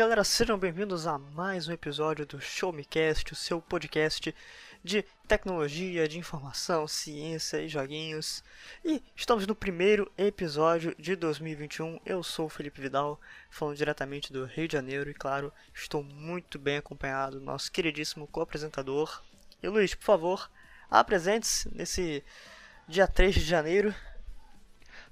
Galera, sejam bem-vindos a mais um episódio do Show Me Cast, o seu podcast de tecnologia, de informação, ciência e joguinhos. E estamos no primeiro episódio de 2021. Eu sou o Felipe Vidal, falando diretamente do Rio de Janeiro e, claro, estou muito bem acompanhado do nosso queridíssimo co-apresentador. E Luiz, por favor, apresente-se nesse dia 3 de janeiro.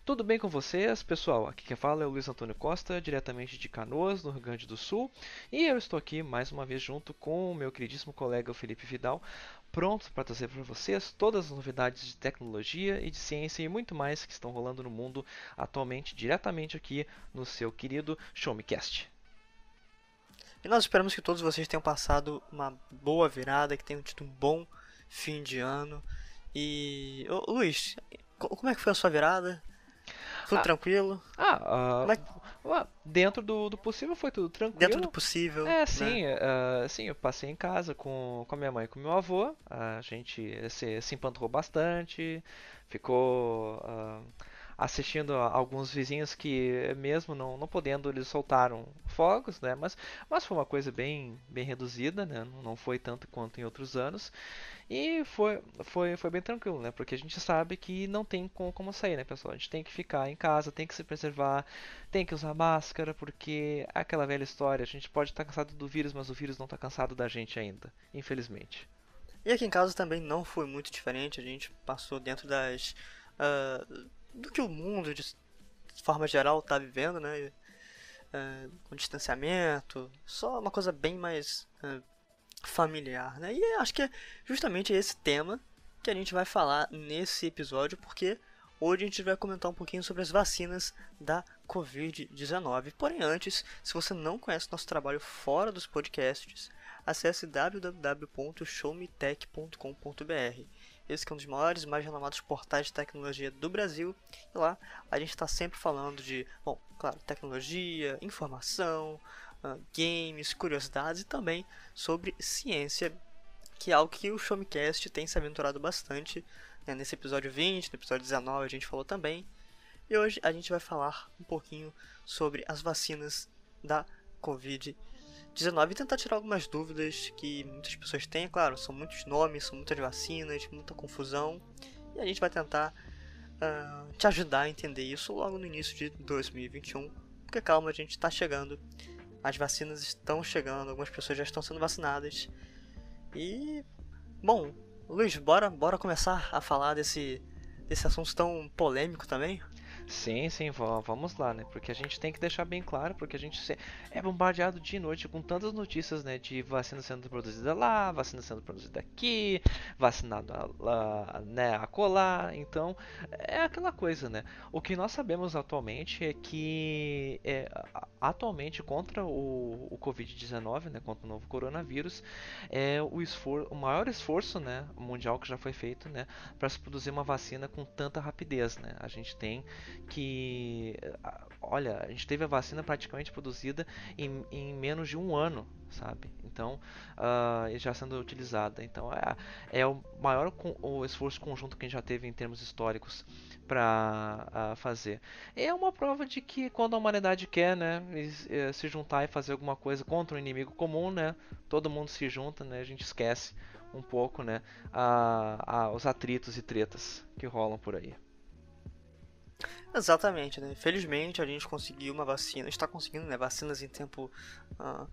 Tudo bem com vocês, pessoal? Aqui quem fala é o Luiz Antônio Costa, diretamente de Canoas, no Rio Grande do Sul, e eu estou aqui mais uma vez junto com o meu queridíssimo colega Felipe Vidal, pronto para trazer para vocês todas as novidades de tecnologia e de ciência e muito mais que estão rolando no mundo atualmente, diretamente aqui no seu querido Show Me Cast. E nós esperamos que todos vocês tenham passado uma boa virada, que tenham tido um bom fim de ano. E. Ô, Luiz, como é que foi a sua virada? Tudo Ah, tranquilo? Ah, Como é ah, dentro do, do possível foi tudo tranquilo. Dentro do possível. É, né? sim, ah, sim, eu passei em casa com, com a minha mãe e com meu avô. A gente se, se empanturrou bastante, ficou ah, assistindo a alguns vizinhos que, mesmo não, não podendo, eles soltaram fogos, né? Mas, mas foi uma coisa bem, bem reduzida, né? Não foi tanto quanto em outros anos. E foi, foi, foi bem tranquilo, né? Porque a gente sabe que não tem como, como sair, né, pessoal? A gente tem que ficar em casa, tem que se preservar, tem que usar máscara, porque aquela velha história, a gente pode estar cansado do vírus, mas o vírus não está cansado da gente ainda, infelizmente. E aqui em casa também não foi muito diferente. A gente passou dentro das. ah, do que o mundo, de forma geral, está vivendo, né? Ah, com distanciamento. Só uma coisa bem mais ah, familiar, né? E acho que é justamente esse tema que a gente vai falar nesse episódio, porque hoje a gente vai comentar um pouquinho sobre as vacinas da Covid-19. Porém, antes, se você não conhece nosso trabalho fora dos podcasts, acesse www.showmetech.com.br. Esse é um dos maiores e mais renomados portais de tecnologia do Brasil. E lá a gente está sempre falando de, bom, claro, tecnologia, informação, ah, games, curiosidades e também sobre ciência, que é algo que o Showmecast tem se aventurado bastante. né? Nesse episódio 20, no episódio 19 a gente falou também. E hoje a gente vai falar um pouquinho sobre as vacinas da Covid-19 e tentar tirar algumas dúvidas que muitas pessoas têm. É Claro, são muitos nomes, são muitas vacinas, muita confusão. E a gente vai tentar ah, te ajudar a entender isso logo no início de 2021. Porque calma, a gente está chegando. As vacinas estão chegando, algumas pessoas já estão sendo vacinadas. E bom, Luiz, bora, bora começar a falar desse, desse assunto tão polêmico também? Sim, sim, va- vamos lá, né? Porque a gente tem que deixar bem claro, porque a gente é bombardeado dia e noite com tantas notícias, né? De vacina sendo produzida lá, vacina sendo produzida aqui, vacinado a- lá, né, acolá. Então, é aquela coisa, né? O que nós sabemos atualmente é que é, a- atualmente contra o, o Covid-19, né? Contra o novo coronavírus, é o, esfor o maior esforço, né? Mundial que já foi feito, né? Para se produzir uma vacina com tanta rapidez, né? A gente tem que olha, a gente teve a vacina praticamente produzida em, em menos de um ano, sabe? Então, ah, e já sendo utilizada. Então, é, é o maior con- o esforço conjunto que a gente já teve em termos históricos para fazer. É uma prova de que quando a humanidade quer, né, se juntar e fazer alguma coisa contra um inimigo comum, né, todo mundo se junta, né, a gente esquece um pouco, né, a, a- os atritos e tretas que rolam por aí. Exatamente, né? Felizmente a gente conseguiu uma vacina, está conseguindo, né? Vacinas em tempo ah,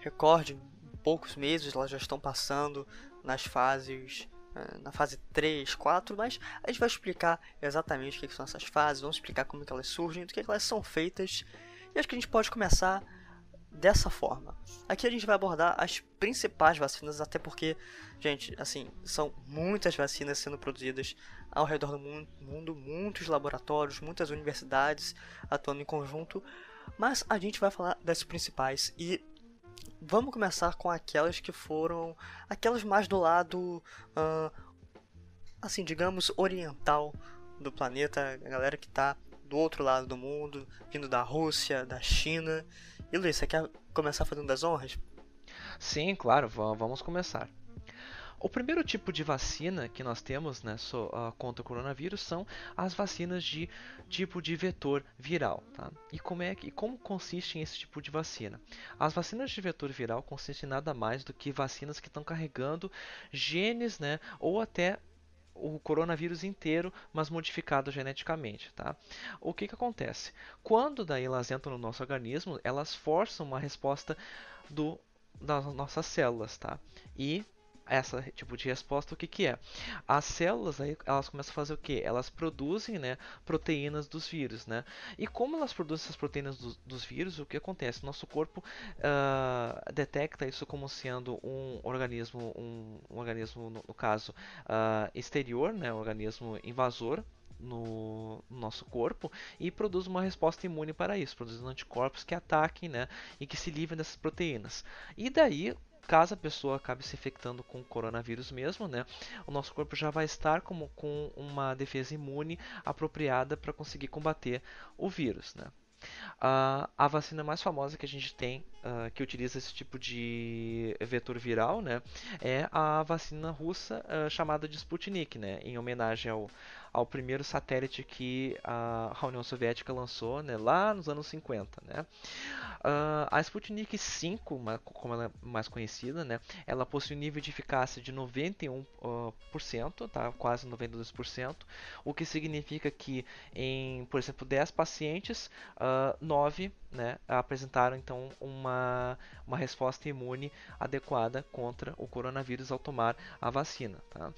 recorde, em poucos meses, elas já estão passando nas fases, ah, na fase 3, 4, mas a gente vai explicar exatamente o que são essas fases, vamos explicar como que elas surgem, do que elas são feitas, e acho que a gente pode começar dessa forma. Aqui a gente vai abordar as principais vacinas, até porque, gente, assim, são muitas vacinas sendo produzidas ao redor do mun- mundo, muitos laboratórios, muitas universidades atuando em conjunto, mas a gente vai falar das principais e vamos começar com aquelas que foram aquelas mais do lado, ah, assim, digamos, oriental do planeta, a galera que tá do outro lado do mundo, vindo da Rússia, da China. E Luiz, você quer começar fazendo das honras? Sim, claro, va- vamos começar. O primeiro tipo de vacina que nós temos né, so, uh, contra o coronavírus são as vacinas de tipo de vetor viral. Tá? E como é que como consiste esse tipo de vacina? As vacinas de vetor viral consistem em nada mais do que vacinas que estão carregando genes, né, ou até o coronavírus inteiro, mas modificado geneticamente, tá? O que que acontece? Quando daí elas entram no nosso organismo, elas forçam uma resposta do das nossas células, tá? E essa tipo de resposta o que que é? As células aí elas começam a fazer o que elas produzem né proteínas dos vírus né? E como elas produzem essas proteínas do, dos vírus o que acontece? Nosso corpo uh, detecta isso como sendo um organismo um, um organismo no, no caso uh, exterior né? Um organismo invasor no, no, nosso corpo e produz uma resposta imune para isso, produzindo anticorpos que ataquem né, e que se livrem dessas proteínas. E daí caso a pessoa acabe se infectando com coronavírus mesmo, né, o nosso corpo já vai estar como, com uma defesa imune apropriada para conseguir combater o vírus. Né. Uh, a vacina mais famosa que a gente tem, uh, que utiliza esse tipo de vetor viral, né, é a vacina russa uh, chamada de Sputnik, né, em homenagem ao, ao primeiro satélite que a, União Soviética lançou né, lá nos anos 50. Né? Uh, a Sputnik 5, como ela é mais conhecida, né, ela possui um nível de eficácia de 91%, uh, tá, quase 92%, o que significa que em, por exemplo, 10 pacientes, uh, 9 né, apresentaram então uma, uma resposta imune adequada contra o coronavírus ao tomar a vacina. Tá?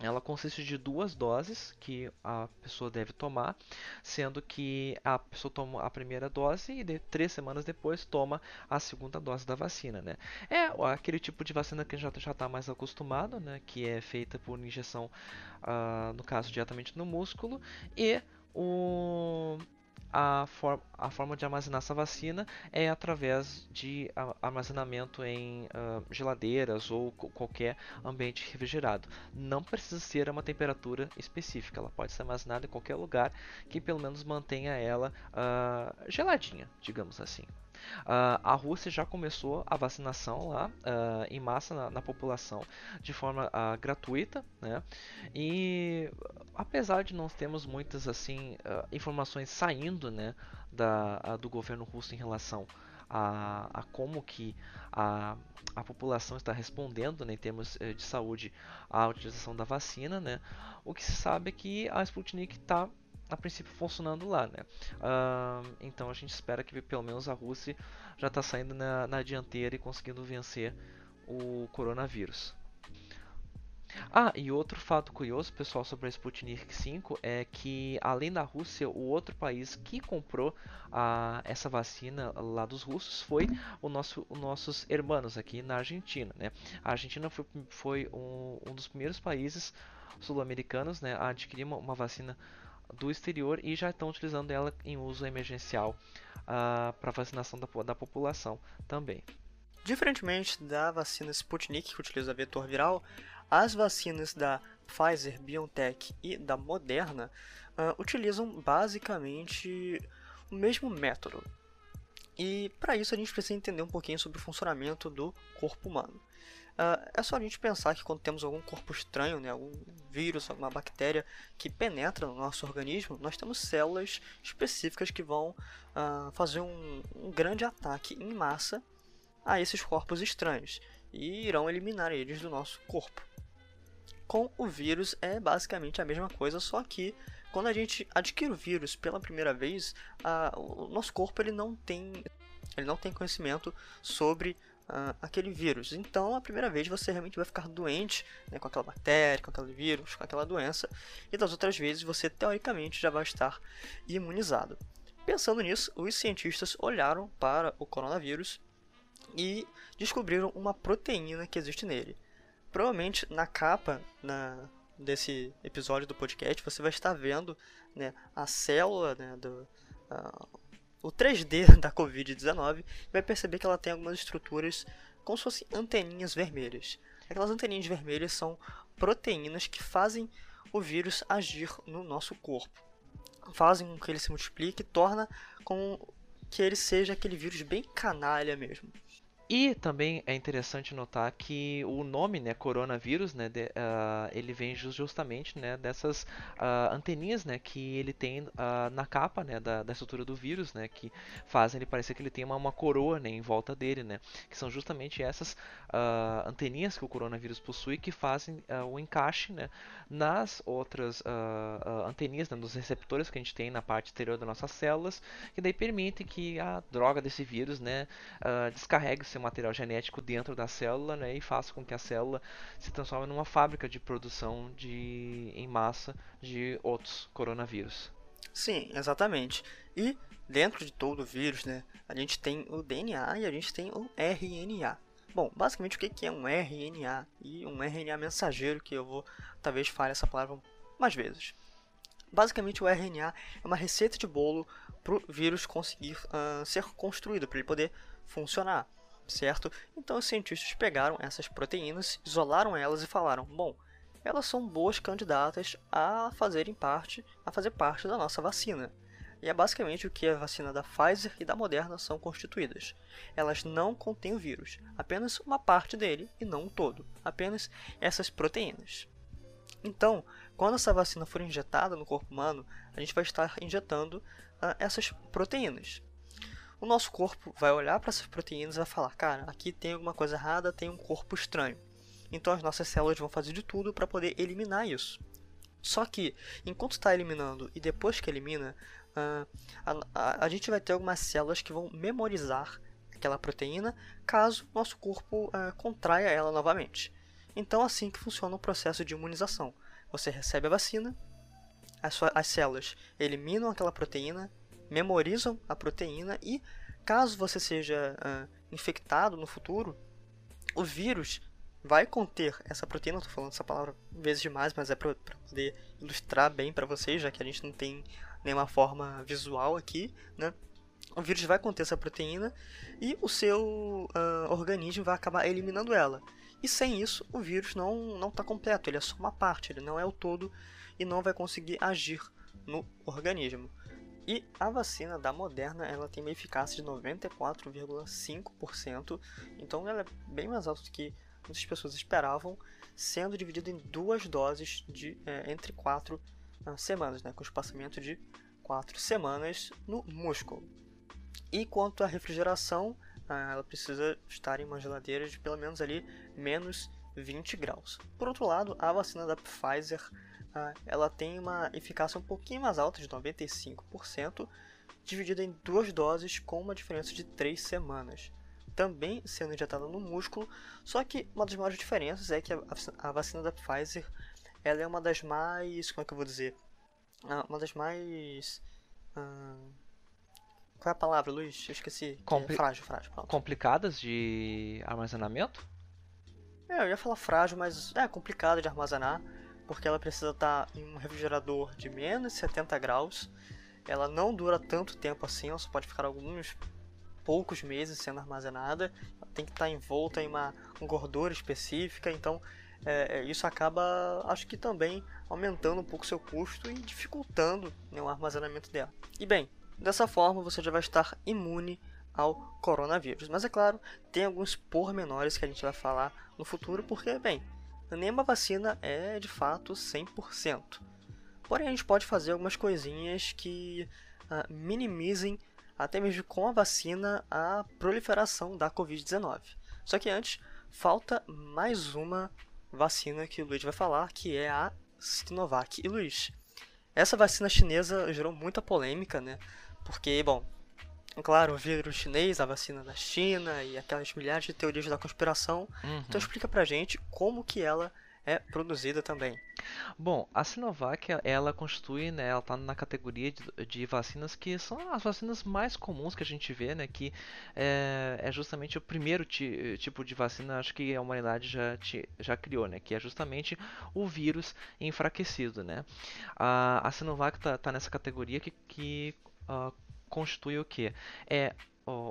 Ela consiste de duas doses que a pessoa deve tomar, sendo que a pessoa toma a primeira dose e de, três semanas depois toma a segunda dose da vacina, né? É aquele tipo de vacina que a gente já está mais acostumado, né? Que é feita por injeção, uh, no caso, diretamente no músculo e o a, for a forma de armazenar essa vacina é através de armazenamento em uh, geladeiras ou qualquer ambiente refrigerado. Não precisa ser a uma temperatura específica, ela pode ser armazenada em qualquer lugar que pelo menos mantenha ela uh, geladinha, digamos assim. Uh, a Rússia já começou a vacinação lá uh, em massa na, na, população de forma uh, gratuita, né? E apesar de não termos muitas assim informações saindo, né, da, do governo russo em relação a, a como que a, a população está respondendo né, em termos eh, de saúde à utilização da vacina, né? O que se sabe é que a Sputnik está a princípio funcionando lá, né? Uh, então a gente espera que pelo menos a Rússia já está saindo na, na dianteira e conseguindo vencer o coronavírus. Ah, e outro fato curioso, pessoal, sobre a Sputnik 5 é que, além da Rússia, o outro país que comprou a, essa vacina lá dos russos foi o nosso, os nossos irmãos aqui na Argentina. Né? A Argentina foi, foi um, um dos primeiros países sul-americanos né, a adquirir uma, uma vacina do exterior e já estão utilizando ela em uso emergencial uh, para vacinação da, da população também. Diferentemente da vacina Sputnik, que utiliza vetor viral, as vacinas da Pfizer, BioNTech e da Moderna uh, utilizam basicamente o mesmo método. E para isso a gente precisa entender um pouquinho sobre o funcionamento do corpo humano. Uh, é só a gente pensar que quando temos algum corpo estranho, né, algum vírus, alguma bactéria que penetra no nosso organismo, nós temos células específicas que vão uh, fazer um, um grande ataque em massa a esses corpos estranhos e irão eliminar eles do nosso corpo. Com o vírus é basicamente a mesma coisa, só que quando a gente adquire o vírus pela primeira vez, o nosso corpo ele não tem, ele não tem conhecimento sobre aquele vírus. Então, a primeira vez você realmente vai ficar doente né, com aquela bactéria, com aquele vírus, com aquela doença, e das outras vezes você teoricamente já vai estar imunizado. Pensando nisso, os cientistas olharam para o coronavírus e descobriram uma proteína que existe nele. Provavelmente na capa na, desse episódio do podcast você vai estar vendo né, a célula né, do, uh, o 3D da Covid-19 vai perceber que ela tem algumas estruturas como se fossem anteninhas vermelhas. Aquelas anteninhas vermelhas são proteínas que fazem o vírus agir no nosso corpo. Fazem com que ele se multiplique e torna com que ele seja aquele vírus bem canalha mesmo. E também é interessante notar que o nome, né, coronavírus, né, de, uh, ele vem justamente, né, dessas uh, anteninhas, né, que ele tem uh, na capa, né, da, da, estrutura do vírus, né, que fazem ele parecer que ele tem uma, uma coroa, né, em volta dele, né, que são justamente essas anteninhas que o coronavírus possui que fazem o encaixe, né, nas outras anteninhas, né, nos receptores que a gente tem na parte exterior das nossas células, que daí permitem que a droga desse vírus, né, descarregue seu material genético dentro da célula né, e faça com que a célula se transforme numa fábrica de produção de, em massa de outros coronavírus. Sim, exatamente. E dentro de todo o vírus, né, a gente tem o DNA e a gente tem o RNA. Bom, basicamente o que é um RNA e um RNA mensageiro, que eu vou talvez fale essa palavra mais vezes. Basicamente o RNA é uma receita de bolo para o vírus conseguir uh, ser construído, para ele poder funcionar certo? Então os cientistas pegaram essas proteínas, isolaram elas e falaram: bom, elas são boas candidatas a fazerem parte, a fazer parte da nossa vacina. E é basicamente o que a vacina da Pfizer e da Moderna são constituídas. Elas não contêm o vírus, apenas uma parte dele e não o todo, apenas essas proteínas. Então, quando essa vacina for injetada no corpo humano, a gente vai estar injetando uh, essas proteínas o nosso corpo vai olhar para essas proteínas e vai falar: cara, aqui tem alguma coisa errada, tem um corpo estranho. Então as nossas células vão fazer de tudo para poder eliminar isso. Só que, enquanto está eliminando e depois que elimina, uh, a, a, a, gente vai ter algumas células que vão memorizar aquela proteína caso nosso corpo uh, contraia ela novamente. Então, assim que funciona o processo de imunização. Você recebe a vacina, as, as células eliminam aquela proteína, memorizam a proteína e, caso você seja uh, infectado no futuro, o vírus vai conter essa proteína. Estou falando essa palavra vezes demais, mas é para poder ilustrar bem para vocês, já que a gente não tem nenhuma forma visual aqui, né? O vírus vai conter essa proteína e o seu uh, organismo vai acabar eliminando ela. E sem isso, o vírus não não está completo. Ele é só uma parte, ele não é o todo e não vai conseguir agir no organismo. E a vacina da Moderna ela tem uma eficácia de 94,5%, então ela é bem mais alta do que muitas pessoas esperavam, sendo dividida em duas doses de é, entre quatro uh, semanas, né, com espaçamento de quatro semanas no músculo. E quanto à refrigeração, uh, ela precisa estar em uma geladeira de pelo menos ali menos 20 graus. Por outro lado, a vacina da Pfizer ela tem uma eficácia um pouquinho mais alta, de 95%, dividida em duas doses com uma diferença de 3 semanas. Também sendo injetada no músculo, só que uma das maiores diferenças é que a, vacina da Pfizer ela é uma das mais. Como é que eu vou dizer? Ah, uma das mais. Hum, qual é a palavra, Luiz? Eu esqueci. Compli é frágil, frágil. Pronto. Complicadas de armazenamento? É, eu ia falar frágil, mas é complicado de armazenar porque ela precisa estar em um refrigerador de menos 70 graus. Ela não dura tanto tempo assim, ela só pode ficar alguns poucos meses sendo armazenada. Ela tem que estar envolta em uma, gordura específica, então é, é, isso acaba, acho que também aumentando um pouco seu custo e dificultando né, o armazenamento dela. E bem, dessa forma você já vai estar imune ao coronavírus. Mas é claro, tem alguns pormenores que a gente vai falar no futuro, porque, bem, nenhuma vacina é de fato 100%. Porém, a gente pode fazer algumas coisinhas que uh, minimizem, até mesmo com a vacina, a proliferação da Covid-19. Só que antes, falta mais uma vacina que o Luiz vai falar, que é a Sinovac. E Luiz, essa vacina chinesa gerou muita polêmica, né? Porque, bom, claro, o vírus chinês, a vacina da China e aquelas milhares de teorias da conspiração. Uhum. Então explica pra gente como que ela é produzida também. Bom, a Sinovac ela constitui, né, ela está na categoria de, de, vacinas que são as vacinas mais comuns que a gente vê, né, que é, é justamente o primeiro ti, tipo de vacina, acho que a humanidade já, já criou, né, que é justamente o vírus enfraquecido, né. A, a Sinovac está tá nessa categoria que, que uh, constitui o que? É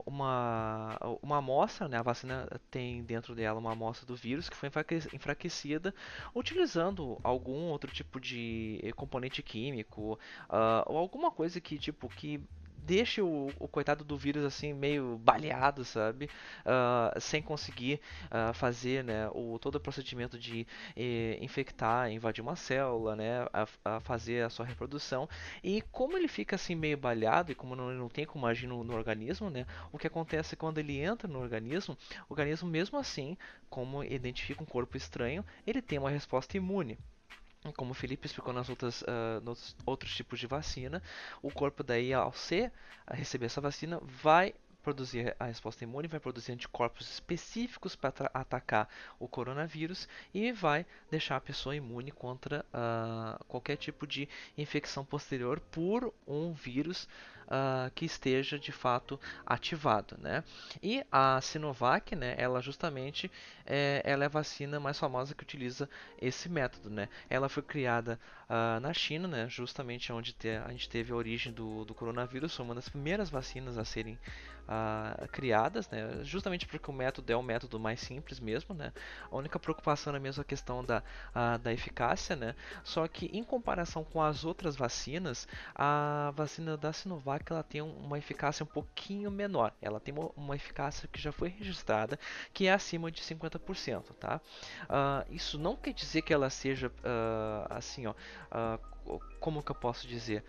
uma, uma amostra, né? a vacina tem dentro dela uma amostra do vírus que foi enfraquecida utilizando algum outro tipo de componente químico uh, ou alguma coisa que tipo que deixe o, o, coitado do vírus assim meio baleado, sabe? Uh, sem conseguir uh, fazer né, o, todo o procedimento de eh, infectar, invadir uma célula, né, a, a, fazer a sua reprodução. E como ele fica assim meio baleado e como não, não tem como agir no, no organismo, né, o que acontece quando ele entra no organismo, o organismo mesmo assim, como identifica um corpo estranho, ele tem uma resposta imune como o Felipe explicou nas outras, uh, nos outros tipos de vacina, o corpo daí, ao ser, a receber essa vacina, vai produzir a resposta imune, vai produzir anticorpos específicos para atacar o coronavírus e vai deixar a pessoa imune contra uh, qualquer tipo de infecção posterior por um vírus uh, que esteja de fato ativado, né? E a Sinovac, né, ela justamente é, ela é a vacina mais famosa que utiliza esse método, né? Ela foi criada uh, na China, né, justamente onde te, a gente teve a origem do, do coronavírus, foi uma das primeiras vacinas a serem uh, criadas, né? justamente porque o método é o método mais simples mesmo. Né? A única preocupação é mesmo a questão da, uh, da eficácia, né? só que em comparação com as outras vacinas, a vacina da Sinovac ela tem uma eficácia um pouquinho menor. Ela tem uma, eficácia que já foi registrada, que é acima de 50%. Tá? Uh, isso não quer dizer que ela seja assim, ó, como que eu posso dizer?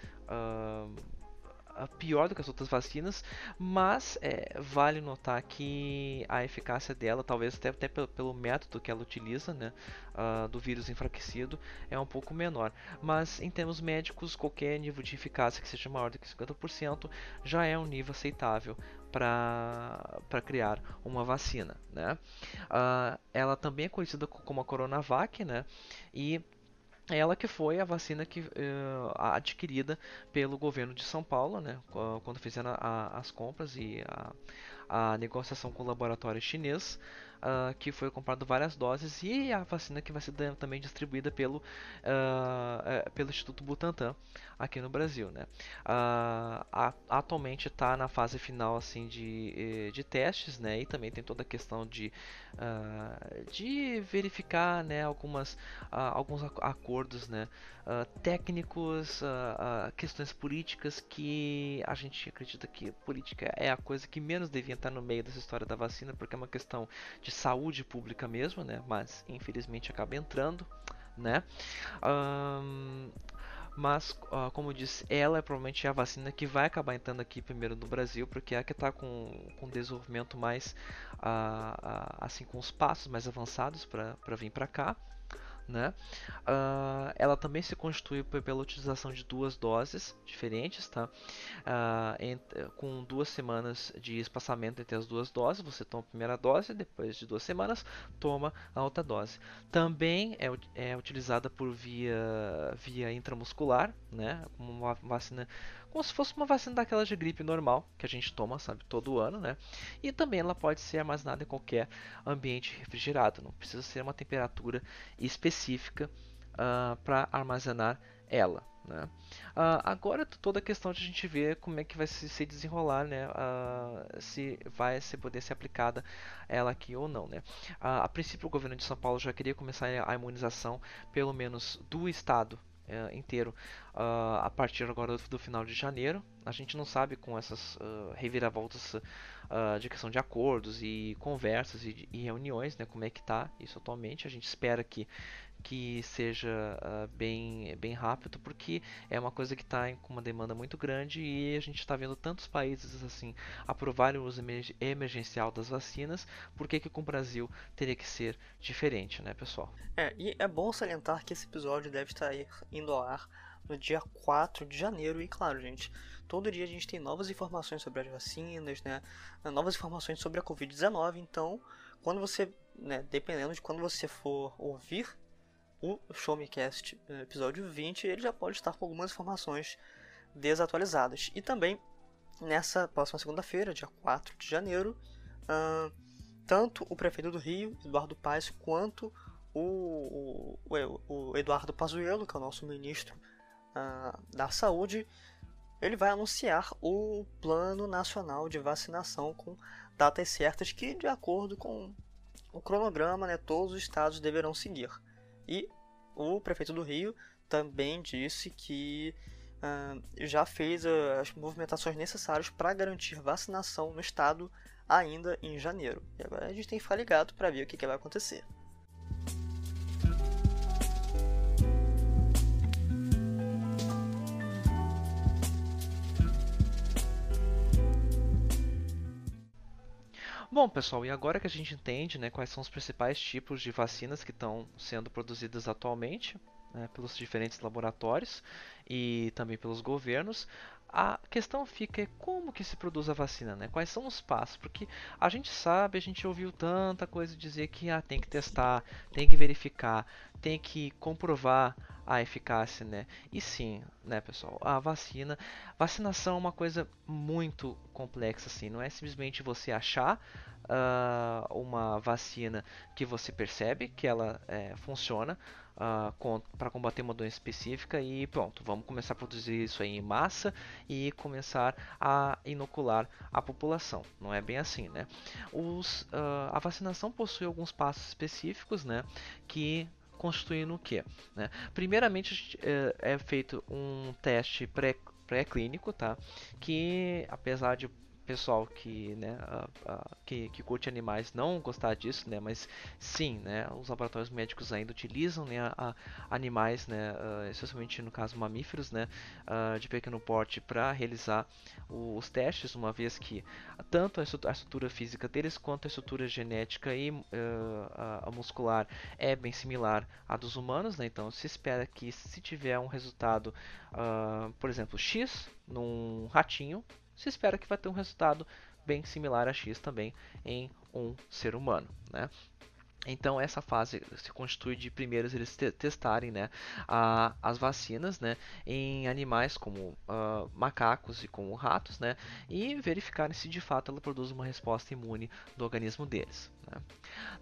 Pior do que as outras vacinas, mas é, vale notar que a eficácia dela, talvez até, até pelo, pelo, método que ela utiliza, né, uh, do vírus enfraquecido, é um pouco menor. Mas em termos médicos, qualquer nível de eficácia que seja maior do que 50% já é um nível aceitável para criar uma vacina. Né? Uh, ela também é conhecida como a Coronavac, né? e ela que foi a vacina que uh, adquirida pelo governo de São Paulo, né, quando fizeram a, as compras e a, a negociação com o laboratório chinês uh, que foi comprado várias doses e a vacina que vai ser também distribuída pelo, uh, pelo Instituto Butantan aqui no Brasil. Né? Uh, atualmente está na fase final assim, de, eh, de testes né? e também tem toda a questão de, de verificar né, algumas, alguns acordos né, técnicos, questões políticas que a gente acredita que política é a coisa que menos devia estar no meio dessa história da vacina porque é uma questão de saúde pública mesmo, né? Mas infelizmente acaba entrando, né? Um, mas, uh, como eu disse, ela é provavelmente a vacina que vai acabar entrando aqui primeiro no Brasil, porque é a que está com, com desenvolvimento mais, uh, uh, assim, com os passos mais avançados para vir para cá. Né? Uh, ela também se constitui pela utilização de duas doses diferentes, tá? Uh, com duas semanas de espaçamento entre as duas doses, você toma a primeira dose, depois de duas semanas toma a outra dose. Também é, é utilizada por via, via intramuscular, né? Como uma vacina como se fosse uma vacina daquela de gripe normal que a gente toma, sabe, todo ano, né? E também ela pode ser armazenada em qualquer ambiente refrigerado, não precisa ser uma temperatura específica uh, ah, para armazenar ela. Né? Uh, agora toda a questão de a gente ver como é que vai se, se desenrolar, né? Uh, se vai se poder ser aplicada ela aqui ou não, né? Uh, a princípio o governo de São Paulo já queria começar a imunização pelo menos do estado uh, inteiro a partir agora do, do, final de janeiro. A gente não sabe com essas reviravoltas de questão de acordos e conversas e, e, reuniões, né, como é que está isso atualmente. A gente espera que que seja uh, bem, bem rápido, porque é uma coisa que está com uma demanda muito grande e a gente está vendo tantos países assim aprovarem o uso emergencial das vacinas, por que, que com o Brasil teria que ser diferente, né, pessoal? É, e é bom salientar que esse episódio deve estar indo ao ar no dia 4 de janeiro, e claro, gente, todo dia a gente tem novas informações sobre as vacinas, né, novas informações sobre a Covid-19, então, quando você, né, dependendo de quando você for ouvir o Show Me Cast eh, episódio 20, ele já pode estar com algumas informações desatualizadas. E também nessa próxima segunda-feira, dia 4 de janeiro, uh, tanto o prefeito do Rio, Eduardo Paes, quanto o, o, o Eduardo Pazuello, que é o nosso ministro uh, da Saúde, ele vai anunciar o Plano Nacional de Vacinação com datas certas que, de acordo com o cronograma, né, todos os estados deverão seguir. E o prefeito do Rio também disse que uh, já fez uh, as movimentações necessárias para garantir vacinação no estado ainda em janeiro. E agora a gente tem que ficar ligado para ver o que, que vai acontecer. Bom, pessoal, e agora que a gente entende né, quais são os principais tipos de vacinas que estão sendo produzidas atualmente né, pelos diferentes laboratórios e também pelos governos, a questão fica é como que se produz a vacina, né? Quais são os passos? Porque a gente sabe, a gente ouviu tanta coisa dizer que ah, tem que testar, tem que verificar, tem que comprovar a eficácia, né? E sim, né, pessoal, a vacina, vacinação é uma coisa muito complexa, assim, não é simplesmente você achar uh, uma vacina que você percebe que ela é, funciona uh, ah, para combater uma doença específica e pronto, vamos começar a produzir isso em massa e começar a inocular a população. Não é bem assim, né? Os, uh, a vacinação possui alguns passos específicos, né, que constituindo o que? Né? Primeiramente é, é feito um teste pré pré-clínico, tá? Que apesar de pessoal que, né, uh, uh, que, que curte animais não gostar disso, né, mas sim, né, os laboratórios médicos ainda utilizam, né, a, animais, né, uh, especialmente no caso mamíferos, né, de pequeno porte para realizar os testes, uma vez que tanto a estrutura física deles quanto a estrutura genética e a muscular é bem similar à dos humanos, né, então se espera que se tiver um resultado, por exemplo, X num ratinho, se espera que vai ter um resultado bem similar a X também em um ser humano. Né? Então essa fase se constitui de primeiros eles te testarem né, a, as vacinas né, em animais como uh, macacos e como ratos né, e verificarem se de fato ela produz uma resposta imune do organismo deles. Né.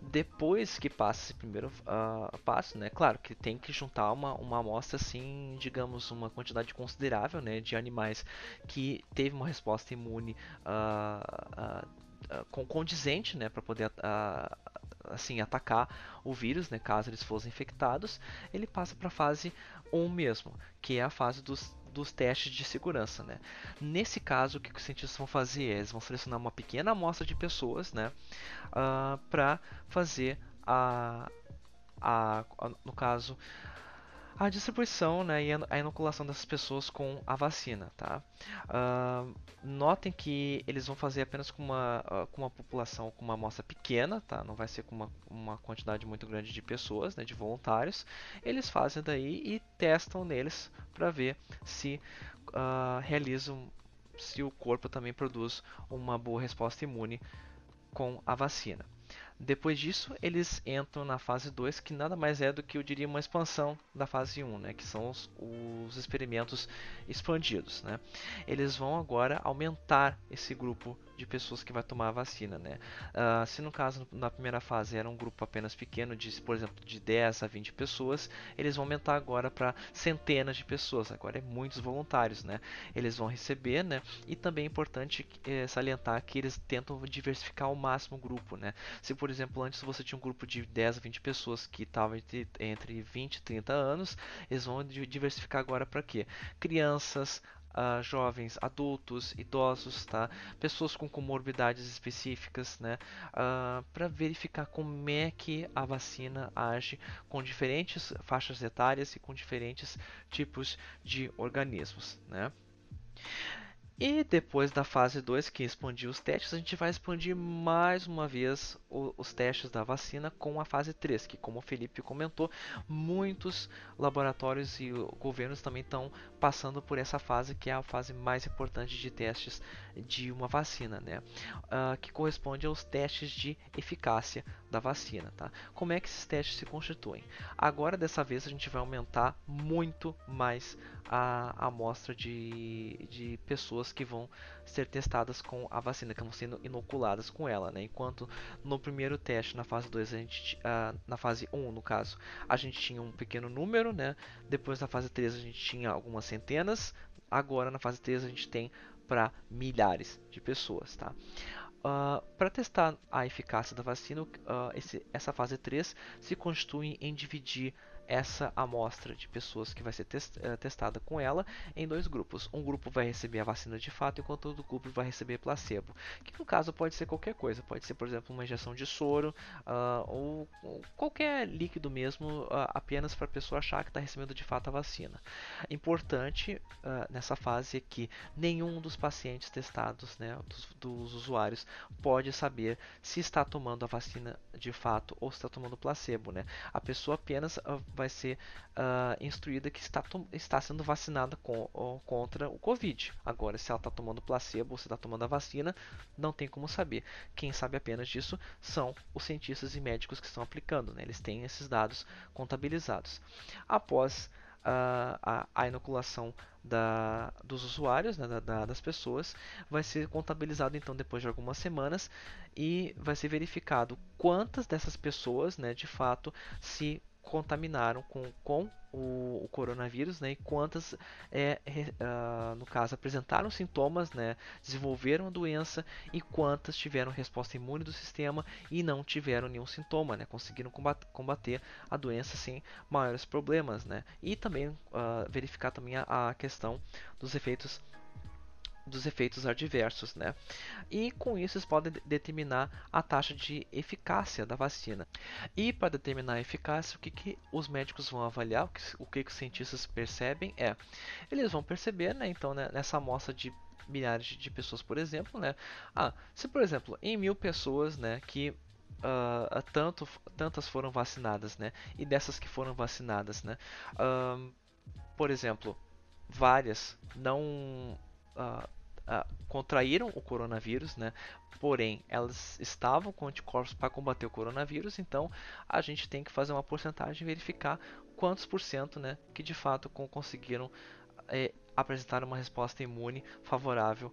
Depois que passa esse primeiro uh, passo, né, claro que tem que juntar uma, uma amostra assim, digamos, uma quantidade considerável né, de animais que teve uma resposta imune uh, condizente né, para poder assim atacar o vírus, né, caso eles fossem infectados, ele passa para a fase 1 mesmo, que é a fase dos, dos testes de segurança. Né. Nesse caso, o que os cientistas vão fazer? Eles vão selecionar uma pequena amostra de pessoas né, uh, ah, para fazer a, a, a, no caso, a distribuição né, e a inoculação dessas pessoas com a vacina. Tá? Uh, notem que eles vão fazer apenas com uma, uh, com uma população com uma amostra pequena, tá? não vai ser com uma, uma quantidade muito grande de pessoas, né, de voluntários. Eles fazem daí e testam neles para ver se uh, realizam, se o corpo também produz uma boa resposta imune com a vacina. Depois disso, eles entram na fase 2, que nada mais é do que eu diria uma expansão da fase 1, né, que são os, os experimentos expandidos. Né. Eles vão agora aumentar esse grupo de pessoas que vai tomar a vacina, né? Uh, se no caso na primeira fase era um grupo apenas pequeno, de por exemplo de 10 a 20 pessoas, eles vão aumentar agora para centenas de pessoas. Agora é muitos voluntários, né? Eles vão receber, né? E também é importante é, salientar que eles tentam diversificar ao máximo o grupo, né? Se por exemplo antes você tinha um grupo de 10 a 20 pessoas que estavam entre, entre 20 e 30 anos, eles vão diversificar agora para quê? Crianças, uh, jovens, adultos, idosos, tá? pessoas com comorbidades específicas, né? Uh, para verificar como é que a vacina age com diferentes faixas etárias e com diferentes tipos de organismos. Né? E depois da fase 2, que expandiu os testes, a gente vai expandir mais uma vez o, os testes da vacina com a fase 3, que como o Felipe comentou, muitos laboratórios e governos também estão passando por essa fase, que é a fase mais importante de testes de uma vacina, né? Uh, que corresponde aos testes de eficácia da vacina. Tá? Como é que esses testes se constituem? Agora, dessa vez, a gente vai aumentar muito mais a, a amostra de, de pessoas que vão ser testadas com a vacina, que vão sendo inoculadas com ela. Né? Enquanto no primeiro teste, na fase 2, a gente, uh, na fase 1, no caso, a gente tinha um pequeno número, né? depois na fase 3 a gente tinha algumas centenas, agora na fase 3 a gente tem para milhares de pessoas. Tá? Uh, ah, para testar a eficácia da vacina, uh, esse, essa fase 3 se constitui em dividir essa amostra de pessoas que vai ser test, uh, testada com ela em dois grupos. Um grupo vai receber a vacina de fato, enquanto outro grupo vai receber placebo. Que no caso pode ser qualquer coisa, pode ser, por exemplo, uma injeção de soro uh, ou, ou, qualquer líquido mesmo, uh, apenas para a pessoa achar que está recebendo de fato a vacina. Importante nessa fase é que nenhum dos pacientes testados, né, dos, dos usuários, pode saber se está tomando a vacina de fato ou se está tomando placebo. Né? A pessoa apenas vai ser instruída que está, está sendo vacinada com, contra o Covid. Agora, se ela está tomando placebo ou se está tomando a vacina, não tem como saber. Quem sabe apenas disso são os cientistas e médicos que estão aplicando. Né? Eles têm esses dados contabilizados. Após uh, a, a, inoculação da, dos usuários, né, da, da, das pessoas, vai ser contabilizado então depois de algumas semanas e vai ser verificado quantas dessas pessoas, né, de fato, se contaminaram com, com o, o coronavírus, né, e quantas, é, uh, no caso, apresentaram sintomas, né, desenvolveram a doença e quantas tiveram resposta imune do sistema e não tiveram nenhum sintoma, né, conseguiram combater, a doença sem maiores problemas, né, e também uh, verificar também a, a questão dos efeitos dos efeitos adversos, né? E com isso eles podem determinar a taxa de eficácia da vacina. E para determinar a eficácia, o que, que os médicos vão avaliar, o que, o que, os cientistas percebem é, eles vão perceber, né? Então, né, nessa amostra de milhares de pessoas, por exemplo, né? Ah, se por exemplo, em mil pessoas, né, que uh, tanto, tantas foram vacinadas, né? E dessas que foram vacinadas, né? Uh, por exemplo, várias não uh, uh, contraíram o coronavírus, né? Porém, elas estavam com anticorpos para combater o coronavírus, então a gente tem que fazer uma porcentagem e verificar quantos por cento, né, que de fato conseguiram é, apresentar uma resposta imune favorável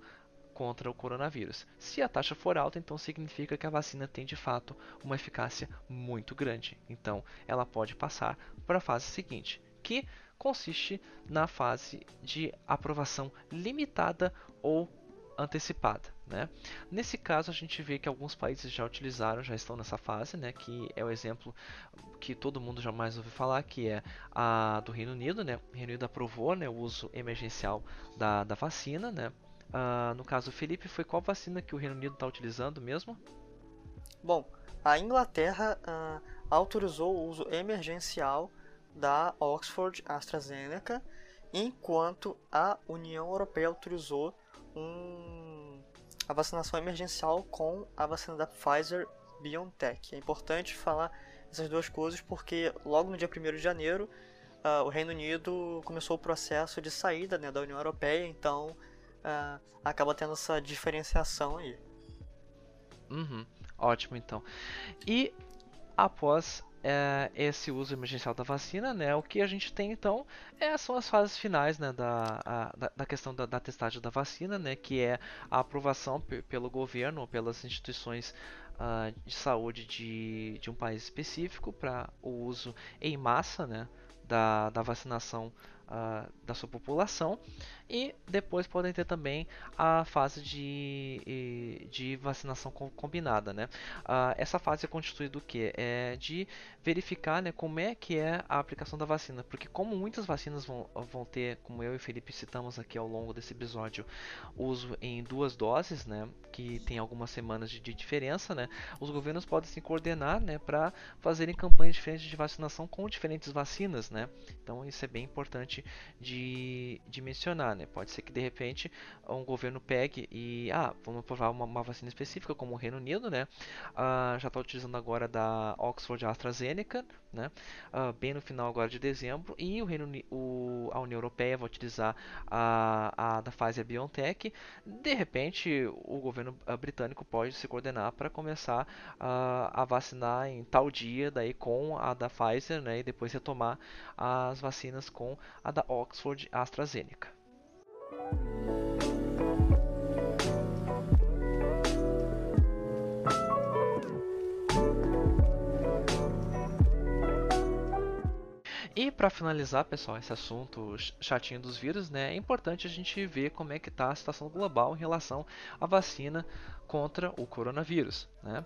contra o coronavírus. Se a taxa for alta, então significa que a vacina tem de fato uma eficácia muito grande. Então, ela pode passar para a fase seguinte, que consiste na fase de aprovação limitada ou antecipada. Né? Nesse caso, a gente vê que alguns países já utilizaram, já estão nessa fase, né? que é o exemplo que todo mundo jamais ouviu falar, que é a do Reino Unido. Né? O Reino Unido aprovou né, o uso emergencial da, da vacina. Né? Uh, no caso, Felipe, foi qual vacina que o Reino Unido está utilizando mesmo? Bom, a Inglaterra uh, autorizou o uso emergencial da Oxford AstraZeneca, enquanto a União Europeia autorizou um, a vacinação emergencial com a vacina da Pfizer BioNTech. É importante falar essas duas coisas porque logo no dia 1 de janeiro uh, o Reino Unido começou o processo de saída né, da União Europeia, então uh, acaba tendo essa diferenciação aí. Uhum, ótimo então. E após é, esse uso emergencial da vacina, né? O que a gente tem então é, são as fases finais, né, da, a, da, questão da, da, testagem da vacina, né? Que é a aprovação pelo governo ou pelas instituições uh, de saúde de, de um país específico para o uso em massa, né? Da, da vacinação uh, da sua população e depois podem ter também a fase de, de vacinação combinada. Né? Uh, essa fase é constituída do que? É de verificar né, como é que é a aplicação da vacina, porque como muitas vacinas vão, vão ter, como eu e Felipe citamos aqui ao longo desse episódio, uso em duas doses, né, que tem algumas semanas de, de diferença, né, os governos podem se coordenar né, para fazerem campanhas diferentes de vacinação com diferentes vacinas. Né? Então isso é bem importante de, de mencionar. Né? Pode ser que de repente um governo pegue e ah, vamos provar uma, uma vacina específica, como o Reino Unido, né? Ah, já está utilizando agora da Oxford AstraZeneca, né? Ah, bem no final agora de dezembro, e o Reino o, a União Europeia vai utilizar a, a da Pfizer BioNTech. De repente, o governo ah, britânico pode se coordenar para começar a vacinar em tal dia, daí com a da Pfizer, né? E depois retomar as vacinas com a da Oxford AstraZeneca. E para finalizar, pessoal, esse assunto chatinho dos vírus, né, é importante a gente ver como é que está a situação global em relação à vacina contra o coronavírus. Né?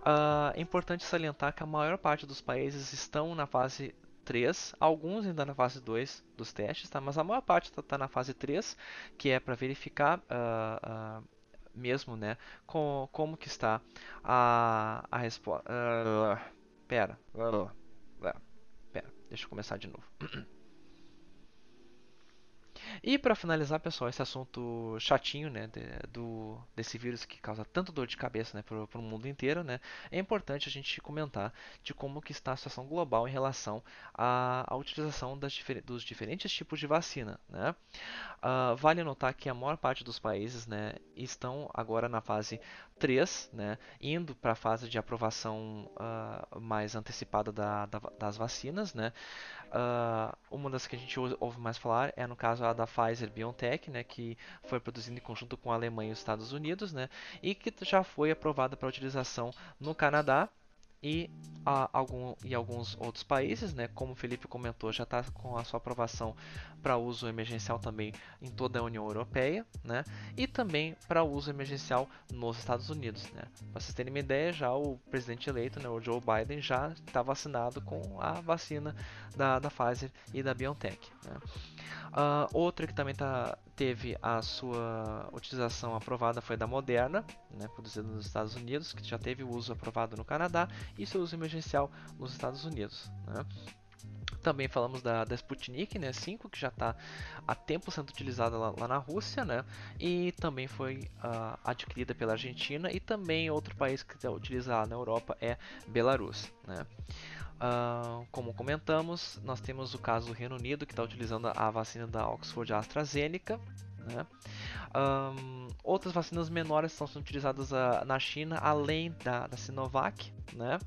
Uh, é importante salientar que a maior parte dos países estão na fase 3, alguns ainda na fase 2 dos testes, tá? mas a maior parte está tá na fase 3, que é para verificar uh, uh, mesmo né, com, como que está a, a resposta. Uh, pera, deixa eu começar de novo. E para finalizar, pessoal, esse assunto chatinho, né, de, do, desse vírus que causa tanto dor de cabeça, né, para o mundo inteiro, né, é importante a gente comentar de como que está a situação global em relação à, à utilização das, dos diferentes tipos de vacina, né. Uh, vale notar que a maior parte dos países, né, estão agora na fase 3, né, indo para a fase de aprovação uh, mais antecipada da, da, das vacinas, né. Uh, uma das que a gente ouve mais falar é no caso a da Pfizer BioNTech, né, que foi produzida em conjunto com a Alemanha e os Estados Unidos, né, e que já foi aprovada para utilização no Canadá e, a, algum, alguns outros países, né, como o Felipe comentou, já está com a sua aprovação para uso emergencial também em toda a União Europeia, né, e também para uso emergencial nos Estados Unidos. Né. Para vocês terem uma ideia, já o presidente eleito, né, o Joe Biden, já está vacinado com a vacina da, da Pfizer e da BioNTech. Né. Uh, outra que também tá, teve a sua utilização aprovada foi da Moderna, né, produzida nos Estados Unidos, que já teve o uso aprovado no Canadá e seu uso emergencial nos Estados Unidos. Né. Também falamos da, da Sputnik né, 5, que já está há tempo sendo utilizada lá, lá, na Rússia, né, e também foi uh, adquirida pela Argentina, e também outro país que está utilizado na Europa é Belarus. Né. Uh, como comentamos, nós temos o caso do Reino Unido que está utilizando a vacina da Oxford AstraZeneca. Né? Um, outras vacinas menores estão sendo utilizadas uh, na China, além da, da Sinovac. Né?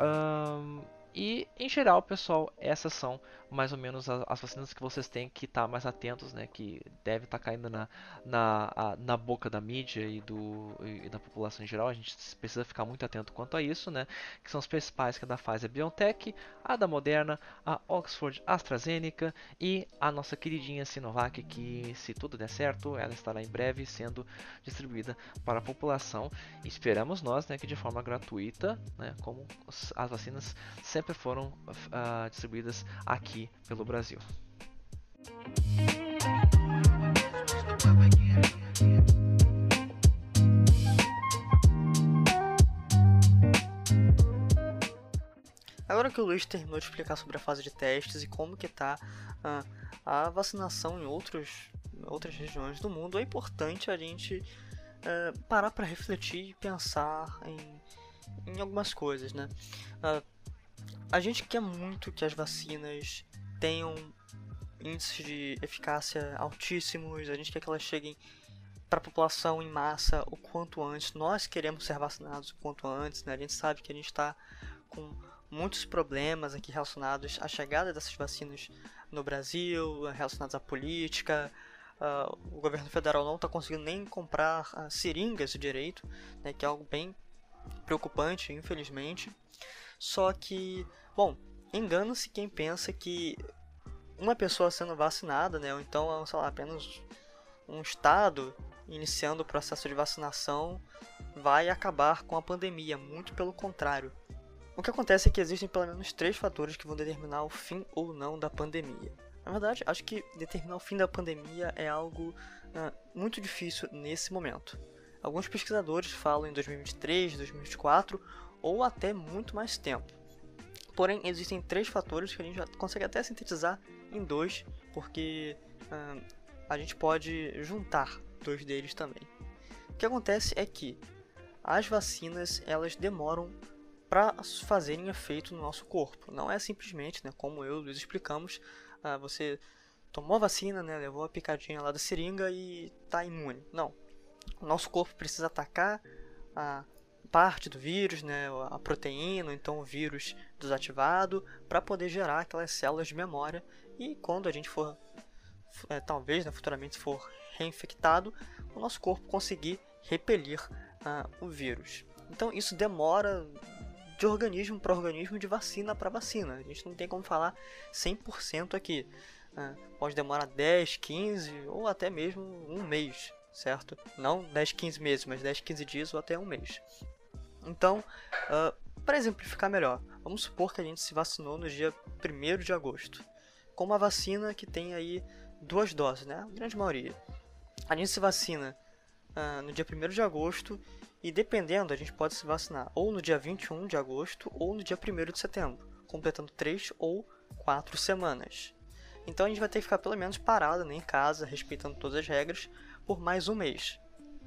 Um, e em geral, pessoal, essas são mais ou menos as, as vacinas que vocês têm que estar tá mais atentos, né? Que deve estar tá caindo na, na, a, na boca da mídia e, do, e da população em geral. A gente precisa ficar muito atento quanto a isso, né? Que são as principais, que é da Pfizer BioNTech, a da Moderna, a Oxford AstraZeneca e a nossa queridinha Sinovac, que se tudo der certo, ela estará em breve sendo distribuída para a população. Esperamos nós, né, que de forma gratuita, né, como as vacinas sempre foram uh, distribuídas aqui pelo Brasil. Agora que o Luiz terminou de explicar sobre a fase de testes e como que está uh, a vacinação em outros, outras regiões do mundo, é importante a gente uh, parar para refletir e pensar em, em algumas coisas, né? Uh, a gente quer muito que as vacinas tenham índices de eficácia altíssimos, a gente quer que elas cheguem para a população em massa o quanto antes. Nós queremos ser vacinados o quanto antes, né? A gente sabe que a gente está com muitos problemas aqui relacionados à chegada dessas vacinas no Brasil, relacionados à política. Uh, o governo federal não está conseguindo nem comprar uh, seringas direito, né, que é algo bem preocupante, infelizmente. Só que, bom, engana-se quem pensa que uma pessoa sendo vacinada, né, ou então, sei lá, apenas um estado iniciando o processo de vacinação vai acabar com a pandemia, muito pelo contrário. O que acontece é que existem pelo menos três fatores que vão determinar o fim ou não da pandemia. Na verdade, acho que determinar o fim da pandemia é algo uh, muito difícil nesse momento. Alguns pesquisadores falam em 2023, 2024 ou até muito mais tempo. Porém, existem três fatores que a gente já consegue até sintetizar em dois, porque uh, a gente pode juntar dois deles também. O que acontece é que as vacinas elas demoram para fazerem efeito no nosso corpo. Não é simplesmente, né, como eu e Luiz explicamos, uh, você tomou a vacina, né, levou a picadinha lá da seringa e está imune. Não. O nosso corpo precisa atacar a parte do vírus, né, a proteína, então o vírus desativado, para poder gerar aquelas células de memória e quando a gente for, é, talvez né, futuramente for reinfectado, o nosso corpo conseguir repelir uh, o vírus. Então isso demora de organismo para organismo, de vacina para vacina. A gente não tem como falar 100% aqui. Uh, pode demorar 10, 15 ou até mesmo um mês, certo? Não 10, 15 meses, mas 10, 15 dias ou até um mês. Então, uh, Para exemplificar melhor, vamos supor que a gente se vacinou no dia 1 de agosto, com uma vacina que tem aí duas doses, né? A grande maioria. A gente se vacina uh, no dia 1 de agosto e dependendo, a gente pode se vacinar ou no dia 21 de agosto ou no dia 1 de setembro, completando 3 ou 4 semanas. Então a gente vai ter que ficar pelo menos parado né, em casa, respeitando todas as regras, por mais um mês.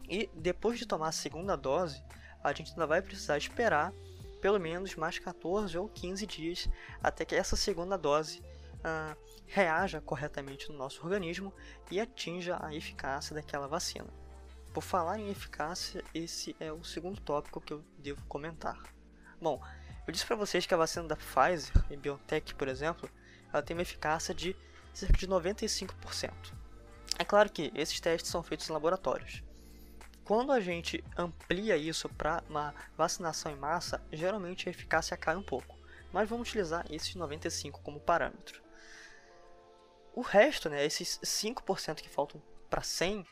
E depois de tomar a segunda dose, a gente ainda vai precisar esperar pelo menos mais 14 ou 15 dias até que essa segunda dose uh, reaja corretamente no nosso organismo e atinja a eficácia daquela vacina. Por falar em eficácia, esse é o segundo tópico que eu devo comentar. Bom, eu disse para vocês que a vacina da Pfizer e BioNTech, por exemplo, ela tem uma eficácia de cerca de 95%. É claro que esses testes são feitos em laboratórios. Quando a gente amplia isso para uma vacinação em massa, geralmente a eficácia cai um pouco, mas vamos utilizar esses 95 como parâmetro. O resto, né, esses 5% que faltam para 100,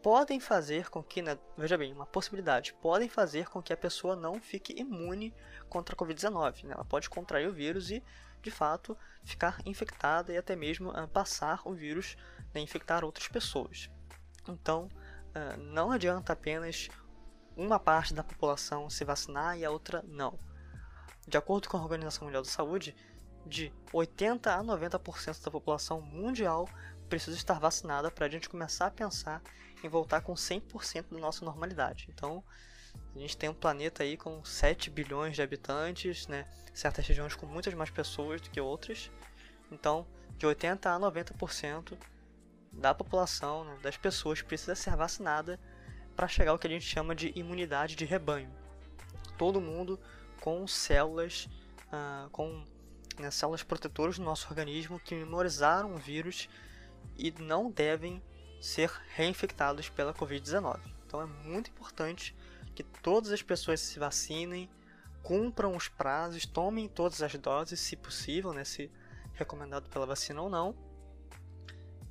podem fazer com que, né, veja bem, uma possibilidade, podem fazer com que a pessoa não fique imune contra a Covid-19. Né? Ela pode contrair o vírus e, de fato, ficar infectada e até mesmo uh, passar o vírus, né, infectar outras pessoas. Então, ah, não adianta apenas uma parte da população se vacinar e a outra não. De acordo com a Organização Mundial da Saúde, de 80 a 90% da população mundial precisa estar vacinada para a gente começar a pensar em voltar com 100% da nossa normalidade. Então, a gente tem um planeta aí com 7 bilhões de habitantes, né? certas regiões com muitas mais pessoas do que outras. Então, de 80 a 90% da população, né, das pessoas, precisa ser vacinada para chegar ao que a gente chama de imunidade de rebanho. Todo mundo com células, uh, com né, células protetoras no nosso organismo que memorizaram o vírus e não devem ser reinfectados pela Covid-19. Então é muito importante que todas as pessoas se vacinem, cumpram os prazos, tomem todas as doses, se possível, né, se recomendado pela vacina ou não,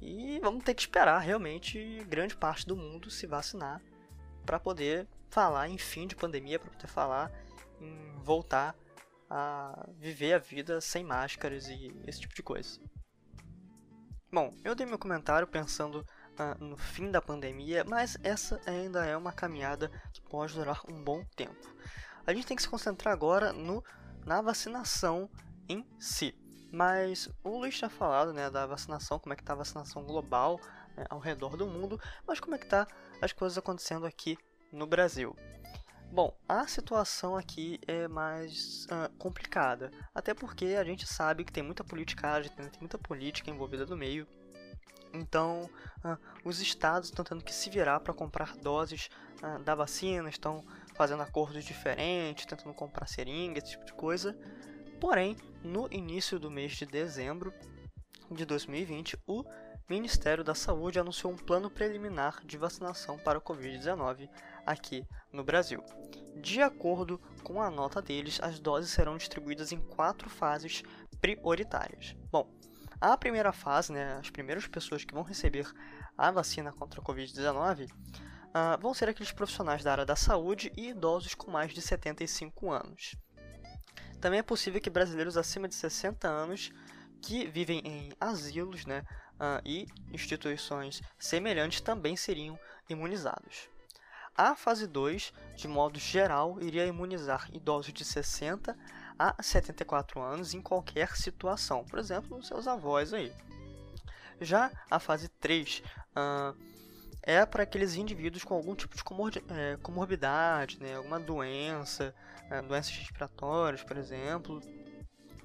e vamos ter que esperar realmente grande parte do mundo se vacinar para poder falar em fim de pandemia, para poder falar em voltar a viver a vida sem máscaras e esse tipo de coisa. Bom, eu dei meu comentário pensando uh, no fim da pandemia, mas essa ainda é uma caminhada que pode durar um bom tempo. A gente tem que se concentrar agora no, na vacinação em si. Mas o Luiz tinha falado né, da vacinação, como é que está a vacinação global né, ao redor do mundo, mas como é que tá as coisas acontecendo aqui no Brasil. Bom, a situação aqui é mais uh, complicada, até porque a gente sabe que tem muita politicagem, tem muita política envolvida no meio. Então, uh, os estados estão tendo que se virar para comprar doses uh, da vacina, estão fazendo acordos diferentes, tentando comprar seringa, esse tipo de coisa. Porém, no início do mês de dezembro de 2020, o Ministério da Saúde anunciou um plano preliminar de vacinação para o Covid-19 aqui no Brasil. De acordo com a nota deles, as doses serão distribuídas em quatro fases prioritárias. Bom, a primeira fase, né, as primeiras pessoas que vão receber a vacina contra a Covid-19 uh, vão ser aqueles profissionais da área da saúde e idosos com mais de 75 anos. Também é possível que brasileiros acima de 60 anos que vivem em asilos né, uh, e instituições semelhantes também seriam imunizados. A fase 2, de modo geral, iria imunizar idosos de 60 a 74 anos em qualquer situação, por exemplo, seus avós aí. Já a fase 3 uh, é para aqueles indivíduos com algum tipo de é, comorbidade, né, alguma doença, é, doenças respiratórias, por exemplo.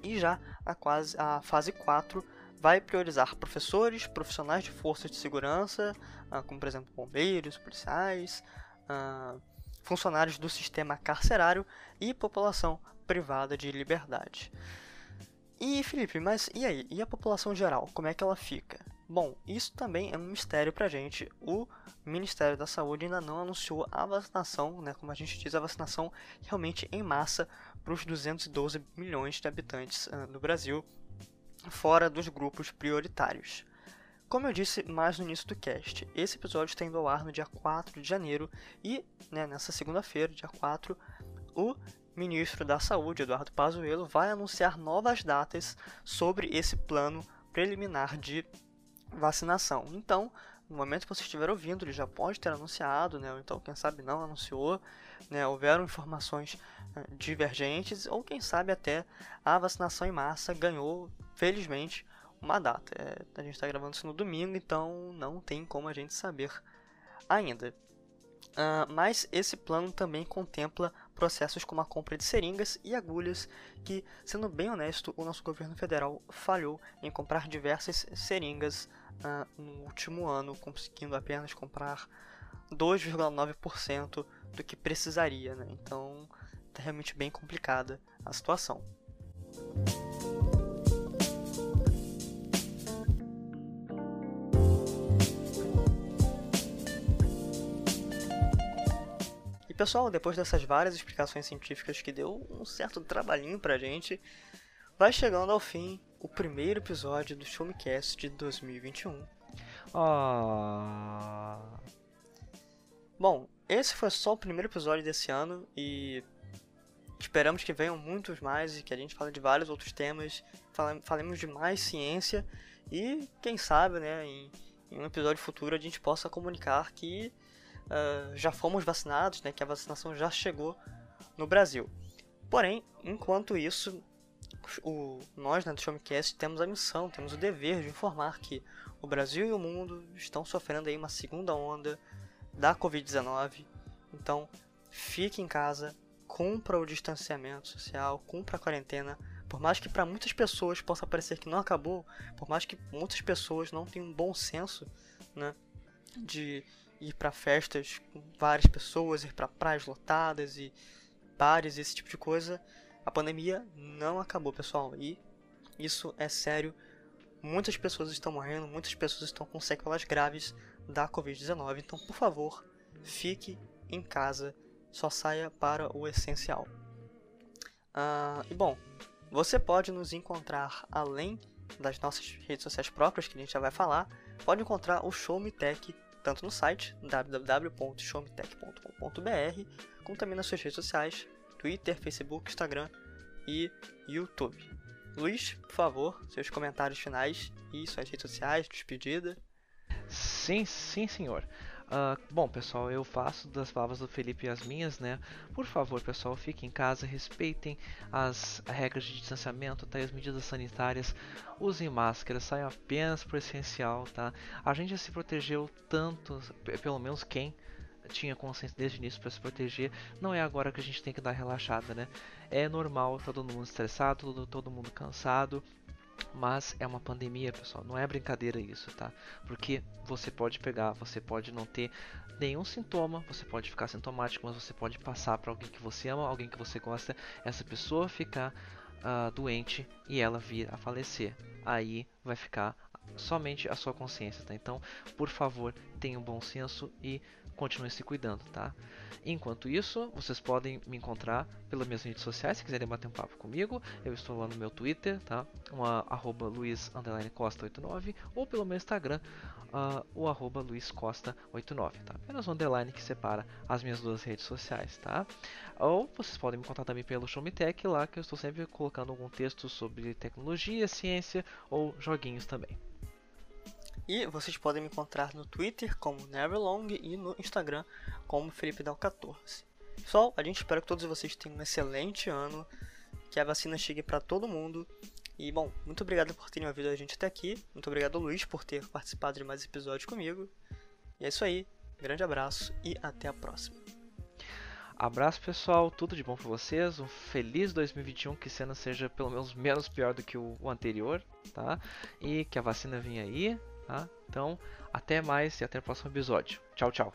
E já a, quase, a fase 4 vai priorizar professores, profissionais de forças de segurança, ah, como por exemplo bombeiros, policiais, ah, funcionários do sistema carcerário e população privada de liberdade. E Felipe, mas e aí? E a população geral? Como é que ela fica? Bom, isso também é um mistério pra gente. O Ministério da Saúde ainda não anunciou a vacinação, né, como a gente diz, a vacinação realmente em massa para os 212 milhões de habitantes uh, do Brasil, fora dos grupos prioritários. Como eu disse mais no início do cast, esse episódio está indo ao ar no dia 4 de janeiro e né, nessa segunda-feira, dia 4, o ministro da Saúde, Eduardo Pazuello, vai anunciar novas datas sobre esse plano preliminar de vacinação. Então, no momento que você estiver ouvindo, ele já pode ter anunciado, né? ou então, quem sabe, não anunciou, né? houveram informações eh, divergentes, ou quem sabe até a vacinação em massa ganhou, felizmente, uma data. É, a gente está gravando isso no domingo, então não tem como a gente saber ainda. Uh, mas esse plano também contempla processos como a compra de seringas e agulhas, que, sendo bem honesto, o nosso governo federal falhou em comprar diversas seringas no último ano, conseguindo apenas comprar 2,9% do que precisaria. Né? Então, está realmente bem complicada a situação. pessoal, depois dessas várias explicações científicas que deu um certo trabalhinho pra gente, vai chegando ao fim o primeiro episódio do Showmecast de 2021. Ah. Bom, esse foi só o primeiro episódio desse ano e esperamos que venham muitos mais e que a gente fale de vários outros temas, falemos de mais ciência e quem sabe, né, em, em um episódio futuro a gente possa comunicar que uh, já fomos vacinados, né, que a vacinação já chegou no Brasil. Porém, enquanto isso, o, nós né, do Showmecast temos a missão, temos o dever de informar que o Brasil e o mundo estão sofrendo aí uma segunda onda da Covid-19. Então, fique em casa, cumpra o distanciamento social, cumpra a quarentena. Por mais que para muitas pessoas possa parecer que não acabou, por mais que muitas pessoas não tenham um bom senso né, de ir para festas com várias pessoas, ir para praias lotadas e bares, esse tipo de coisa. A pandemia não acabou, pessoal, e isso é sério. Muitas pessoas estão morrendo, muitas pessoas estão com sequelas graves da Covid-19. Então, por favor, fique em casa, só saia para o essencial. Uh, e bom, você pode nos encontrar além das nossas redes sociais próprias, que a gente já vai falar, pode encontrar o Show Me Tech tanto no site www.showmetech.com.br, como também nas suas redes sociais, Twitter, Facebook, Instagram e YouTube. Luiz, por favor, seus comentários finais e suas redes sociais, despedida. Sim, sim, senhor. Uh, bom, pessoal, eu faço das palavras do Felipe as minhas, né? Por favor, pessoal, fiquem em casa, respeitem as regras de distanciamento, tá? as medidas sanitárias, usem máscara, saiam apenas por essencial, tá? A gente já se protegeu tanto, pelo menos quem tinha consciência desde o início para se proteger, não é agora que a gente tem que dar relaxada, né? É normal, tá todo mundo estressado, todo, todo mundo cansado, mas é uma pandemia, pessoal, não é brincadeira isso, tá? Porque você pode pegar, você pode não ter nenhum sintoma, você pode ficar sintomático, mas você pode passar para alguém que você ama, alguém que você gosta, essa pessoa ficar uh, doente e ela vir a falecer. Aí vai ficar somente a sua consciência, tá? Então, por favor, tenha um bom senso e continue se cuidando, tá? Enquanto isso, vocês podem me encontrar pelas minhas redes sociais, se quiserem bater um papo comigo, eu estou lá no meu Twitter, tá? Uma, arroba luiz_costa89 ou pelo meu Instagram, uh, o arroba luizcosta89, tá? Apenas um underline que separa as minhas duas redes sociais, tá? Ou vocês podem me contar também pelo Showmetech lá, que eu estou sempre colocando algum texto sobre tecnologia, ciência ou joguinhos também. E vocês podem me encontrar no Twitter como Neverlong e no Instagram como Felipe Dal 14. Pessoal, a gente espera que todos vocês tenham um excelente ano, que a vacina chegue para todo mundo. E bom, muito obrigado por terem ouvido a gente até aqui. Muito obrigado, Luiz, por ter participado de mais episódios comigo. E é isso aí. Grande abraço e até a próxima. Abraço pessoal, tudo de bom para vocês. Um feliz 2021, que esse ano seja pelo menos menos pior do que o, anterior, tá? E que a vacina venha aí, Tá? Então, até mais e até o próximo episódio. Tchau, tchau.